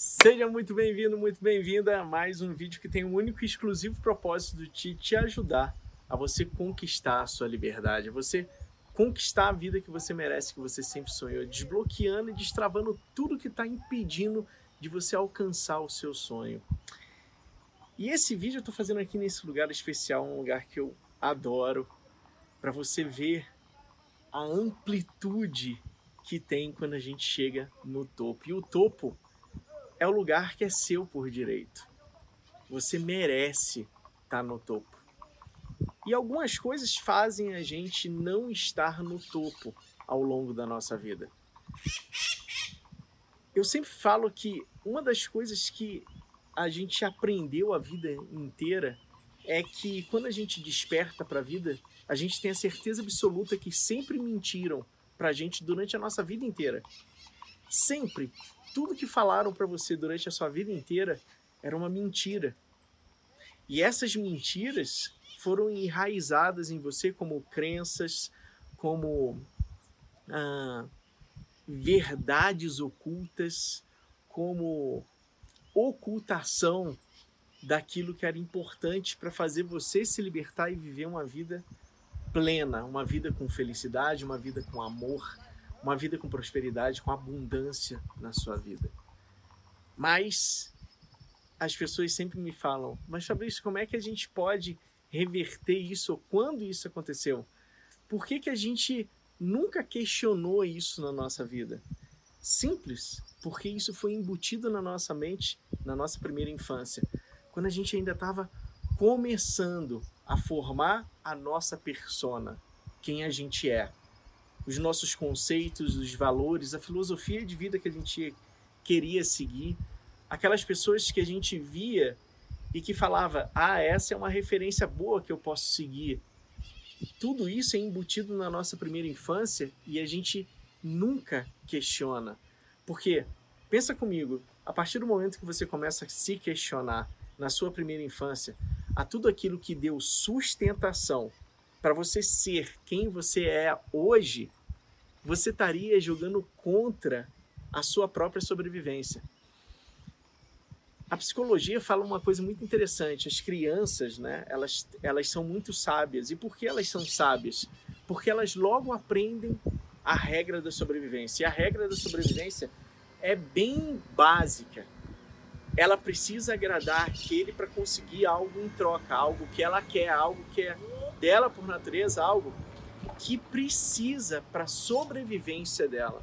Seja muito bem-vindo, muito bem-vinda a mais um vídeo que tem o um único e exclusivo propósito de te ajudar a você conquistar a sua liberdade, a você conquistar a vida que você merece, que você sempre sonhou, desbloqueando e destravando tudo que está impedindo de você alcançar o seu sonho. E esse vídeo eu estou fazendo aqui nesse lugar especial, um lugar que eu adoro, para você ver a amplitude que tem quando a gente chega no topo. E o topo é o lugar que é seu por direito. Você merece estar tá no topo. E algumas coisas fazem a gente não estar no topo ao longo da nossa vida. Eu sempre falo que uma das coisas que a gente aprendeu a vida inteira é que quando a gente desperta para a vida, a gente tem a certeza absoluta que sempre mentiram para a gente durante a nossa vida inteira. Sempre tudo que falaram para você durante a sua vida inteira era uma mentira. E essas mentiras foram enraizadas em você como crenças, como ah, verdades ocultas, como ocultação daquilo que era importante para fazer você se libertar e viver uma vida plena, uma vida com felicidade, uma vida com amor, uma vida com prosperidade, com abundância na sua vida. Mas as pessoas sempre me falam, mas Fabrício, como é que a gente pode reverter isso? Ou quando isso aconteceu? Por que, que a gente nunca questionou isso na nossa vida? Simples, porque isso foi embutido na nossa mente na nossa primeira infância, quando a gente ainda estava começando a formar a nossa persona, quem a gente é os nossos conceitos, os valores, a filosofia de vida que a gente queria seguir, aquelas pessoas que a gente via e que falava: "Ah, essa é uma referência boa que eu posso seguir". Tudo isso é embutido na nossa primeira infância e a gente nunca questiona. Porque pensa comigo, a partir do momento que você começa a se questionar na sua primeira infância, a tudo aquilo que deu sustentação para você ser quem você é hoje, você estaria jogando contra a sua própria sobrevivência. A psicologia fala uma coisa muito interessante. As crianças, né, elas, elas são muito sábias. E por que elas são sábias? Porque elas logo aprendem a regra da sobrevivência. E a regra da sobrevivência é bem básica. Ela precisa agradar aquele para conseguir algo em troca, algo que ela quer, algo que é dela por natureza, algo que precisa para a sobrevivência dela.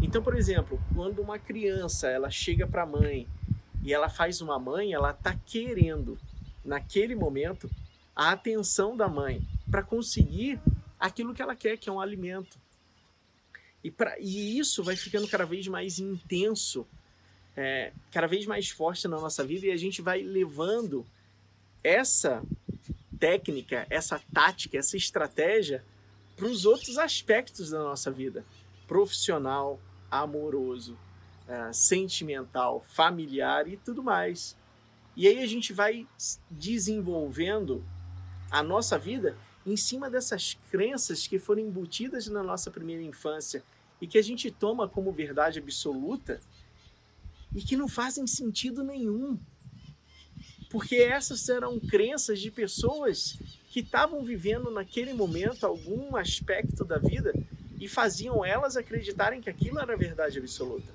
Então, por exemplo, quando uma criança ela chega para a mãe e ela faz uma mãe, ela está querendo naquele momento a atenção da mãe para conseguir aquilo que ela quer, que é um alimento. E, pra, e isso vai ficando cada vez mais intenso, é, cada vez mais forte na nossa vida e a gente vai levando essa técnica, essa tática, essa estratégia para os outros aspectos da nossa vida: profissional, amoroso, uh, sentimental, familiar e tudo mais. E aí a gente vai desenvolvendo a nossa vida em cima dessas crenças que foram embutidas na nossa primeira infância e que a gente toma como verdade absoluta e que não fazem sentido nenhum. Porque essas eram crenças de pessoas que estavam vivendo naquele momento algum aspecto da vida e faziam elas acreditarem que aquilo era a verdade absoluta.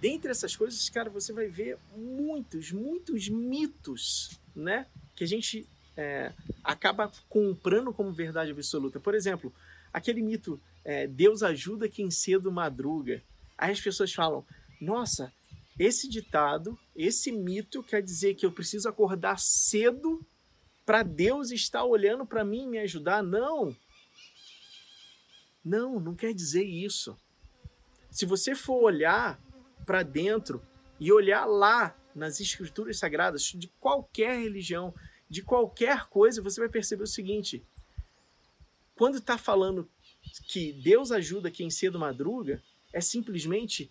Dentre essas coisas, cara, você vai ver muitos, muitos mitos, né? Que a gente é, acaba comprando como verdade absoluta. Por exemplo, aquele mito é, Deus ajuda quem cedo madruga. Aí as pessoas falam, nossa, esse ditado, esse mito quer dizer que eu preciso acordar cedo para Deus estar olhando para mim e me ajudar. Não. Não, não quer dizer isso. Se você for olhar para dentro e olhar lá nas escrituras sagradas de qualquer religião, de qualquer coisa, você vai perceber o seguinte: quando está falando que Deus ajuda quem cedo madruga, é simplesmente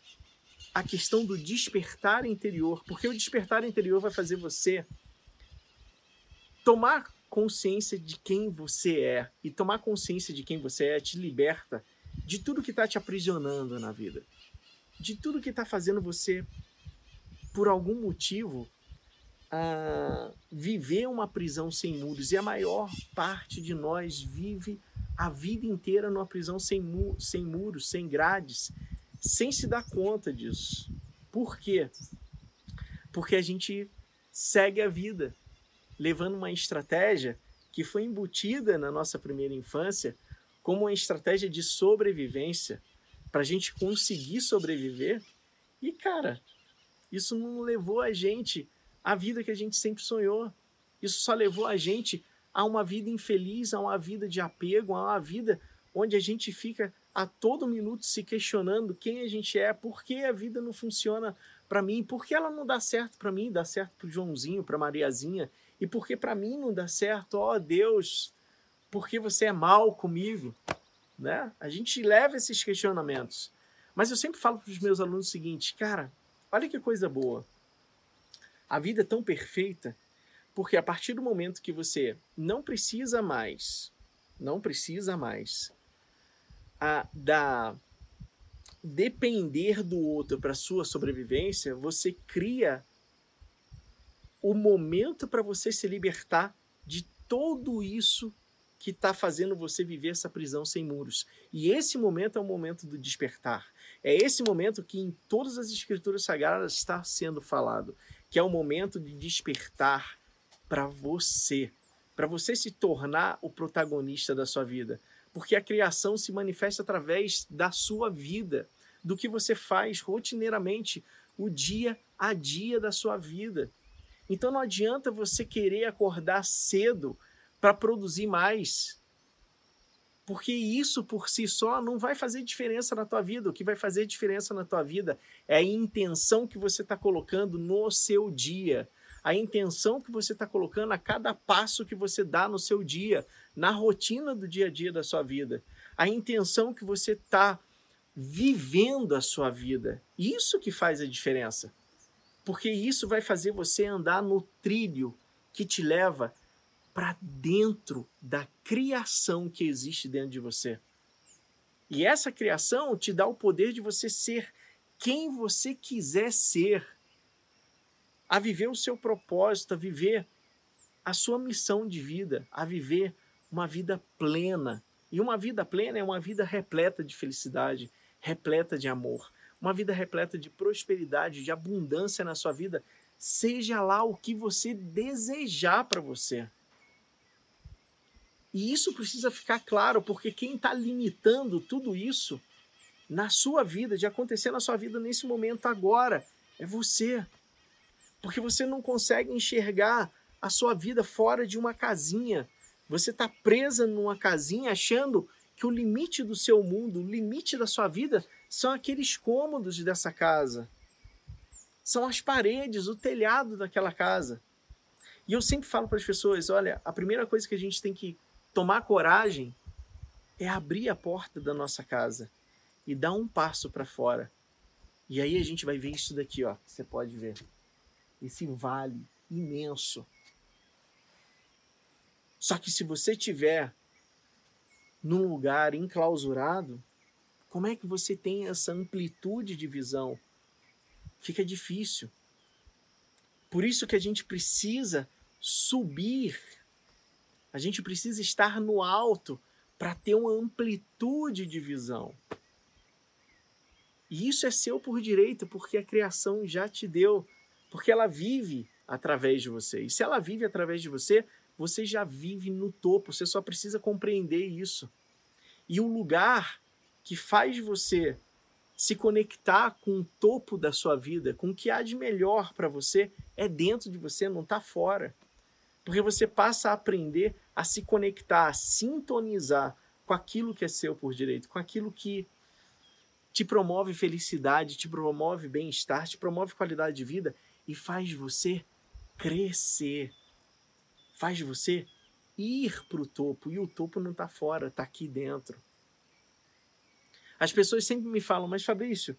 a questão do despertar interior, porque o despertar interior vai fazer você tomar consciência de quem você é e tomar consciência de quem você é te liberta de tudo que está te aprisionando na vida, de tudo que está fazendo você por algum motivo, a viver uma prisão sem muros. E a maior parte de nós vive a vida inteira numa prisão sem, mu sem muros, sem grades, sem se dar conta disso. Por quê? Porque a gente segue a vida, levando uma estratégia que foi embutida na nossa primeira infância como uma estratégia de sobrevivência para a gente conseguir sobreviver. E, cara, isso não levou a gente à vida que a gente sempre sonhou. Isso só levou a gente a uma vida infeliz, a uma vida de apego, a uma vida onde a gente fica a todo minuto se questionando quem a gente é, por que a vida não funciona para mim, por que ela não dá certo para mim, dá certo para Joãozinho, para Mariazinha, e por que para mim não dá certo? Ó oh, Deus, por que você é mal comigo? Né? A gente leva esses questionamentos. Mas eu sempre falo para os meus alunos o seguinte, cara, olha que coisa boa. A vida é tão perfeita porque a partir do momento que você não precisa mais, não precisa mais a, da depender do outro para sua sobrevivência, você cria o momento para você se libertar de tudo isso que está fazendo você viver essa prisão sem muros. E esse momento é o momento do despertar. É esse momento que em todas as escrituras sagradas está sendo falado, que é o momento de despertar para você, para você se tornar o protagonista da sua vida, porque a criação se manifesta através da sua vida, do que você faz rotineiramente, o dia a dia da sua vida. Então não adianta você querer acordar cedo para produzir mais. Porque isso por si só não vai fazer diferença na tua vida. O que vai fazer diferença na tua vida é a intenção que você está colocando no seu dia. A intenção que você está colocando a cada passo que você dá no seu dia, na rotina do dia a dia da sua vida. A intenção que você está vivendo a sua vida. Isso que faz a diferença. Porque isso vai fazer você andar no trilho que te leva para dentro da criação que existe dentro de você. E essa criação te dá o poder de você ser quem você quiser ser, a viver o seu propósito, a viver a sua missão de vida, a viver uma vida plena. E uma vida plena é uma vida repleta de felicidade, repleta de amor, uma vida repleta de prosperidade, de abundância na sua vida, seja lá o que você desejar para você. E isso precisa ficar claro, porque quem está limitando tudo isso na sua vida, de acontecer na sua vida nesse momento agora, é você. Porque você não consegue enxergar a sua vida fora de uma casinha. Você está presa numa casinha achando que o limite do seu mundo, o limite da sua vida, são aqueles cômodos dessa casa. São as paredes, o telhado daquela casa. E eu sempre falo para as pessoas: olha, a primeira coisa que a gente tem que tomar coragem é abrir a porta da nossa casa e dar um passo para fora. E aí a gente vai ver isso daqui, ó. Você pode ver. Esse vale imenso. Só que se você tiver num lugar enclausurado, como é que você tem essa amplitude de visão? Fica difícil. Por isso que a gente precisa subir a gente precisa estar no alto para ter uma amplitude de visão. E isso é seu por direito, porque a criação já te deu, porque ela vive através de você. E se ela vive através de você, você já vive no topo, você só precisa compreender isso. E o lugar que faz você se conectar com o topo da sua vida, com o que há de melhor para você, é dentro de você, não está fora. Porque você passa a aprender a se conectar, a sintonizar com aquilo que é seu por direito, com aquilo que te promove felicidade, te promove bem-estar, te promove qualidade de vida e faz você crescer. Faz você ir para o topo. E o topo não está fora, está aqui dentro. As pessoas sempre me falam, mas Fabrício,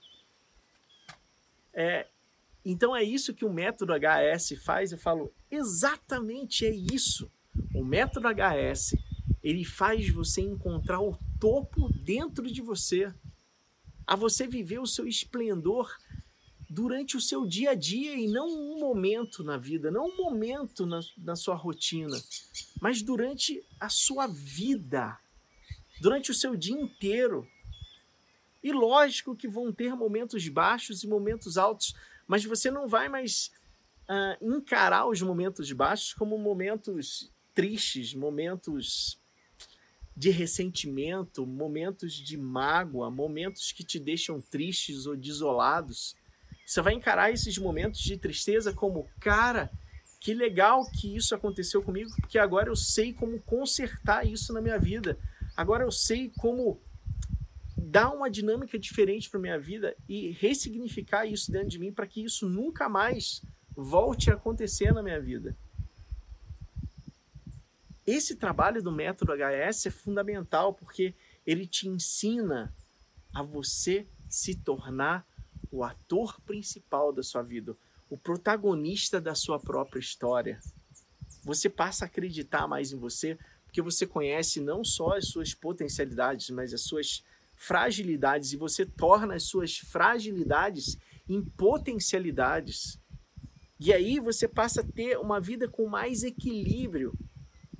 é, então é isso que o método HS faz? Eu falo, exatamente é isso. O método HS, ele faz você encontrar o topo dentro de você, a você viver o seu esplendor durante o seu dia a dia e não um momento na vida, não um momento na, na sua rotina, mas durante a sua vida, durante o seu dia inteiro. E lógico que vão ter momentos baixos e momentos altos, mas você não vai mais uh, encarar os momentos baixos como momentos tristes, momentos de ressentimento, momentos de mágoa, momentos que te deixam tristes ou desolados. Você vai encarar esses momentos de tristeza como, cara, que legal que isso aconteceu comigo, porque agora eu sei como consertar isso na minha vida. Agora eu sei como dar uma dinâmica diferente para minha vida e ressignificar isso dentro de mim para que isso nunca mais volte a acontecer na minha vida. Esse trabalho do método HS é fundamental porque ele te ensina a você se tornar o ator principal da sua vida, o protagonista da sua própria história. Você passa a acreditar mais em você porque você conhece não só as suas potencialidades, mas as suas fragilidades e você torna as suas fragilidades em potencialidades. E aí você passa a ter uma vida com mais equilíbrio,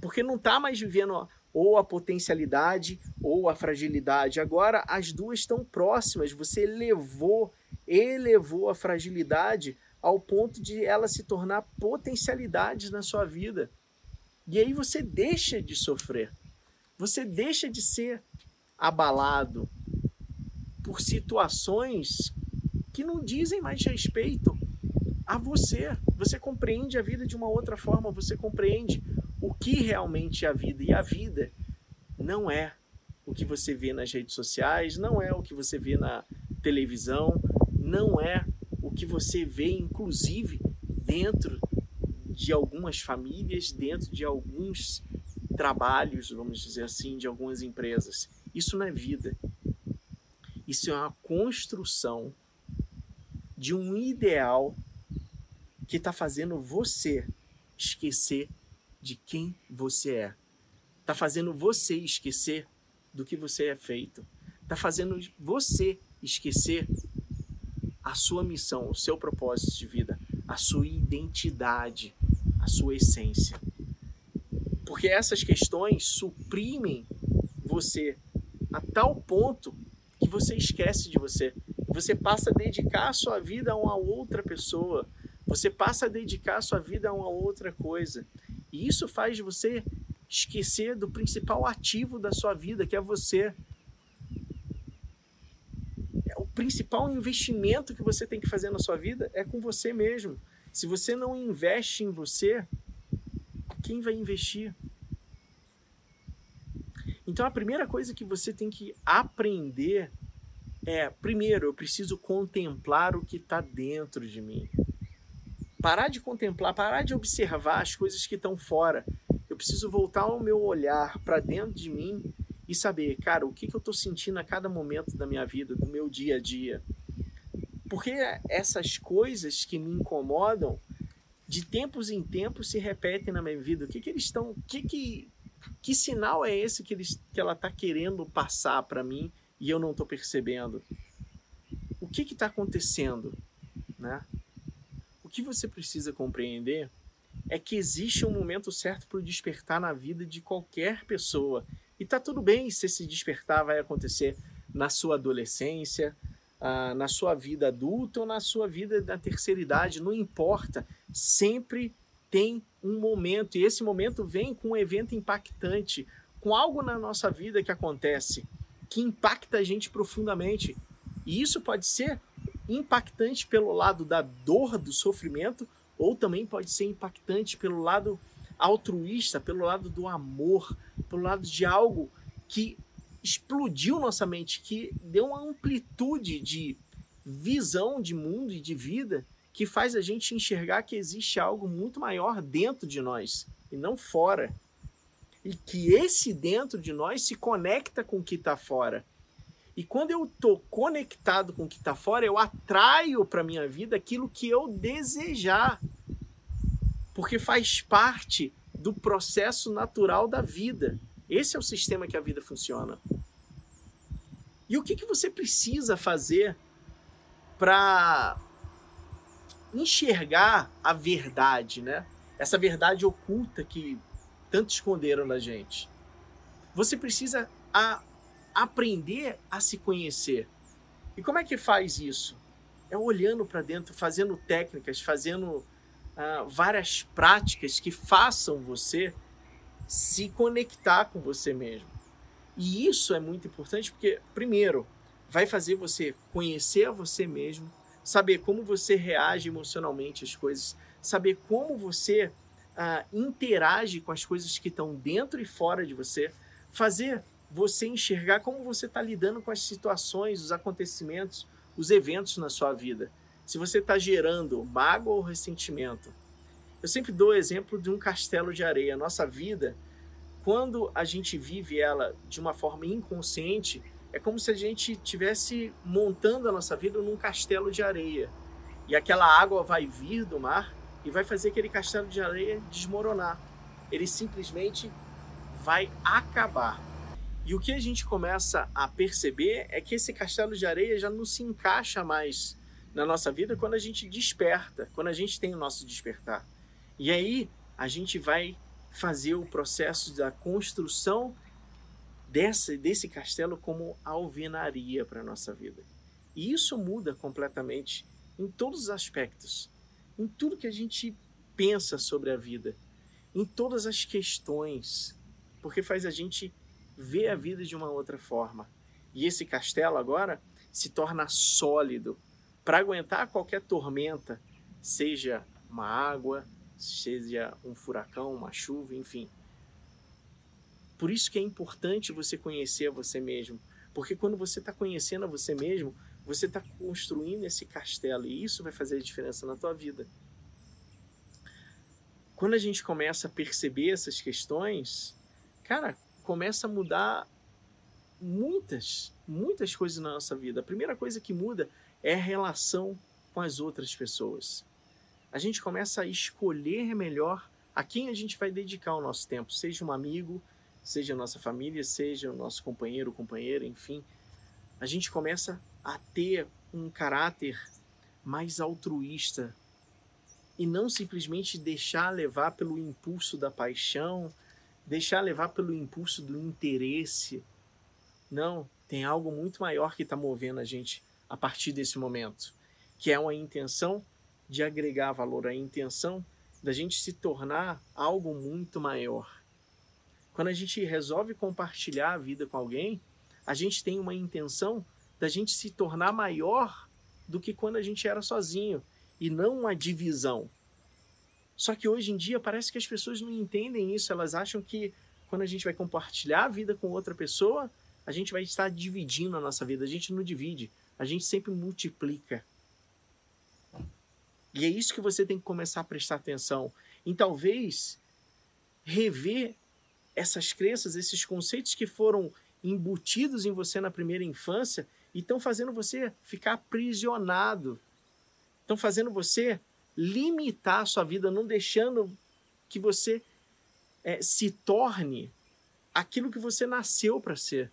porque não está mais vivendo ou a potencialidade ou a fragilidade. Agora as duas estão próximas. Você elevou, elevou a fragilidade ao ponto de ela se tornar potencialidades na sua vida. E aí você deixa de sofrer. Você deixa de ser abalado por situações que não dizem mais respeito a você. Você compreende a vida de uma outra forma, você compreende o que realmente é a vida. E a vida não é o que você vê nas redes sociais, não é o que você vê na televisão, não é o que você vê, inclusive, dentro de algumas famílias, dentro de alguns trabalhos, vamos dizer assim, de algumas empresas. Isso não é vida. Isso é uma construção de um ideal que está fazendo você esquecer de quem você é. Está fazendo você esquecer do que você é feito. Está fazendo você esquecer a sua missão, o seu propósito de vida, a sua identidade, a sua essência. Porque essas questões suprimem você a tal ponto que você esquece de você. Você passa a dedicar a sua vida a uma outra pessoa. Você passa a dedicar a sua vida a uma outra coisa. E isso faz você esquecer do principal ativo da sua vida, que é você. Principal investimento que você tem que fazer na sua vida é com você mesmo. Se você não investe em você, quem vai investir? Então a primeira coisa que você tem que aprender é, primeiro, eu preciso contemplar o que está dentro de mim. Parar de contemplar, parar de observar as coisas que estão fora. Eu preciso voltar o meu olhar para dentro de mim e saber, cara, o que, que eu estou sentindo a cada momento da minha vida, do meu dia a dia. Porque essas coisas que me incomodam, de tempos em tempos se repetem na minha vida. O que, que eles estão. Que, que, que sinal é esse que, eles, que ela está querendo passar para mim e eu não estou percebendo? O que está acontecendo? Né? O que você precisa compreender é que existe um momento certo para o despertar na vida de qualquer pessoa. E tá tudo bem se esse despertar vai acontecer na sua adolescência, ah, na sua vida adulta ou na sua vida da terceira idade, não importa. Sempre tem um momento, e esse momento vem com um evento impactante, com algo na nossa vida que acontece que impacta a gente profundamente. E isso pode ser impactante pelo lado da dor, do sofrimento, ou também pode ser impactante pelo lado altruísta, pelo lado do amor, pelo lado de algo que explodiu nossa mente, que deu uma amplitude de visão de mundo e de vida que faz a gente enxergar que existe algo muito maior dentro de nós e não fora. E que esse dentro de nós se conecta com o que está fora. E quando eu estou conectado com o que está fora, eu atraio para minha vida aquilo que eu desejar. Porque faz parte do processo natural da vida. Esse é o sistema que a vida funciona. E o que, que você precisa fazer para enxergar a verdade, né? Essa verdade oculta que tanto esconderam da gente. Você precisa a, aprender a se conhecer. E como é que faz isso? É olhando para dentro, fazendo técnicas, fazendo uh, várias práticas que façam você se conectar com você mesmo. E isso é muito importante porque, primeiro, vai fazer você conhecer a você mesmo, saber como você reage emocionalmente às coisas, saber como você uh, interage com as coisas que estão dentro e fora de você, fazer você enxergar como você está lidando com as situações, os acontecimentos, os eventos na sua vida. Se você está gerando mágoa ou ressentimento. Eu sempre dou o exemplo de um castelo de areia. Nossa vida, quando a gente vive ela de uma forma inconsciente, é como se a gente tivesse montando a nossa vida num castelo de areia. E aquela água vai vir do mar e vai fazer aquele castelo de areia desmoronar. Ele simplesmente vai acabar. E o que a gente começa a perceber é que esse castelo de areia já não se encaixa mais na nossa vida quando a gente desperta, quando a gente tem o nosso despertar. E aí a gente vai fazer o processo da construção dessa, desse castelo como alvenaria para a nossa vida. E isso muda completamente em todos os aspectos, em tudo que a gente pensa sobre a vida, em todas as questões, porque faz a gente ver a vida de uma outra forma. E esse castelo agora se torna sólido para aguentar qualquer tormenta, seja uma água, seja um furacão, uma chuva, enfim. Por isso que é importante você conhecer você mesmo, porque quando você está conhecendo a você mesmo, você está construindo esse castelo e isso vai fazer a diferença na tua vida. Quando a gente começa a perceber essas questões, cara, começa a mudar muitas, muitas coisas na nossa vida. A primeira coisa que muda é relação com as outras pessoas. A gente começa a escolher melhor a quem a gente vai dedicar o nosso tempo, seja um amigo, seja a nossa família, seja o nosso companheiro, companheira, enfim. A gente começa a ter um caráter mais altruísta e não simplesmente deixar levar pelo impulso da paixão, deixar levar pelo impulso do interesse. Não, tem algo muito maior que está movendo a gente a partir desse momento, que é uma intenção de agregar valor, a intenção da gente se tornar algo muito maior. Quando a gente resolve compartilhar a vida com alguém, a gente tem uma intenção da gente se tornar maior do que quando a gente era sozinho e não uma divisão. Só que hoje em dia parece que as pessoas não entendem isso, elas acham que quando a gente vai compartilhar a vida com outra pessoa, a gente vai estar dividindo a nossa vida. A gente não divide, a gente sempre multiplica. E é isso que você tem que começar a prestar atenção. Em talvez rever essas crenças, esses conceitos que foram embutidos em você na primeira infância e estão fazendo você ficar aprisionado. Estão fazendo você limitar a sua vida, não deixando que você é, se torne aquilo que você nasceu para ser.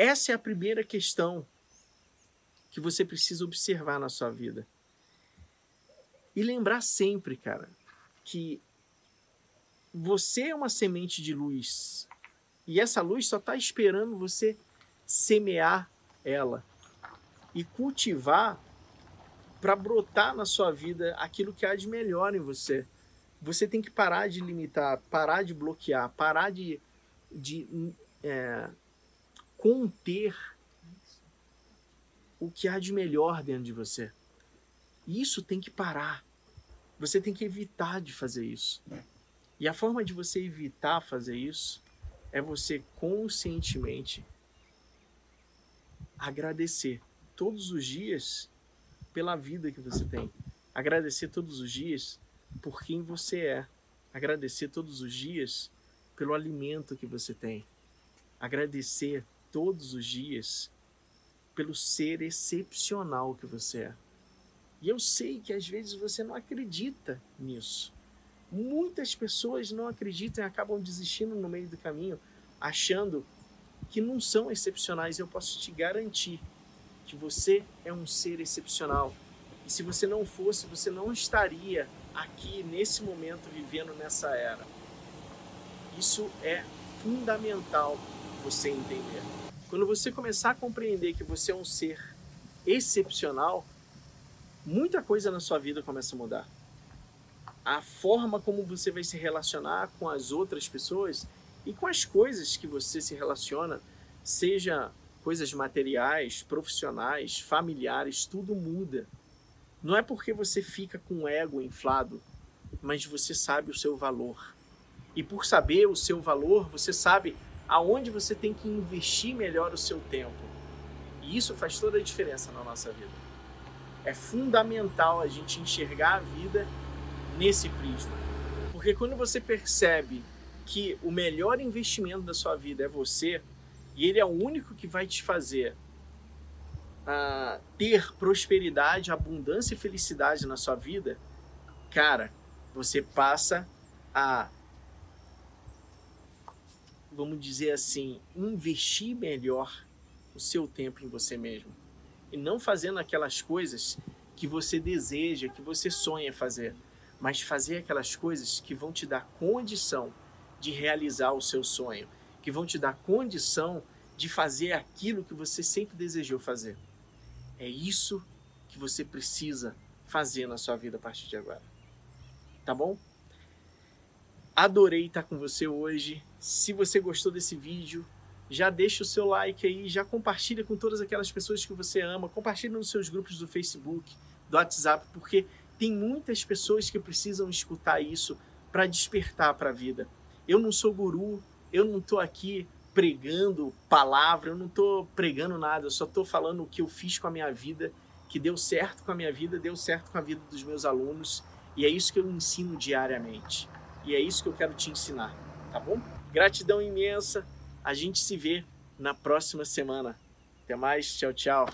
Essa é a primeira questão que você precisa observar na sua vida. E lembrar sempre, cara, que você é uma semente de luz. E essa luz só está esperando você semear ela e cultivar para brotar na sua vida aquilo que há de melhor em você. Você tem que parar de limitar, parar de bloquear, parar de, de é, conter o que há de melhor dentro de você. Isso tem que parar. Você tem que evitar de fazer isso. E a forma de você evitar fazer isso é você conscientemente agradecer todos os dias pela vida que você tem. Agradecer todos os dias por quem você é. Agradecer todos os dias pelo alimento que você tem. Agradecer todos os dias pelo ser excepcional que você é. E eu sei que às vezes você não acredita nisso. Muitas pessoas não acreditam e acabam desistindo no meio do caminho, achando que não são excepcionais. Eu posso te garantir que você é um ser excepcional. E se você não fosse, você não estaria aqui nesse momento vivendo nessa era. Isso é fundamental você entender. Quando você começar a compreender que você é um ser excepcional, muita coisa na sua vida começa a mudar. A forma como você vai se relacionar com as outras pessoas e com as coisas que você se relaciona, seja coisas materiais, profissionais, familiares, tudo muda. Não é porque você fica com o ego inflado, mas você sabe o seu valor. E por saber o seu valor, você sabe aonde você tem que investir melhor o seu tempo. E isso faz toda a diferença na nossa vida. É fundamental a gente enxergar a vida nesse prisma. Porque quando você percebe que o melhor investimento da sua vida é você, e ele é o único que vai te fazer uh, ter prosperidade, abundância e felicidade na sua vida, cara, você passa a, vamos dizer assim, investir melhor o seu tempo em você mesmo. E não fazendo aquelas coisas que você deseja, que você sonha fazer, mas fazer aquelas coisas que vão te dar condição de realizar o seu sonho, que vão te dar condição de fazer aquilo que você sempre desejou fazer. É isso que você precisa fazer na sua vida a partir de agora. Tá bom? Adorei estar com você hoje. Se você gostou desse vídeo, já deixa o seu like aí, já compartilha com todas aquelas pessoas que você ama, compartilha nos seus grupos do Facebook, do WhatsApp, porque tem muitas pessoas que precisam escutar isso para despertar para a vida. Eu não sou guru, eu não estou aqui pregando palavra, eu não estou pregando nada, eu só estou falando o que eu fiz com a minha vida, que deu certo com a minha vida, deu certo com a vida dos meus alunos, e é isso que eu ensino diariamente. E é isso que eu quero te ensinar, tá bom? Gratidão imensa. A gente se vê na próxima semana. Até mais, tchau, tchau.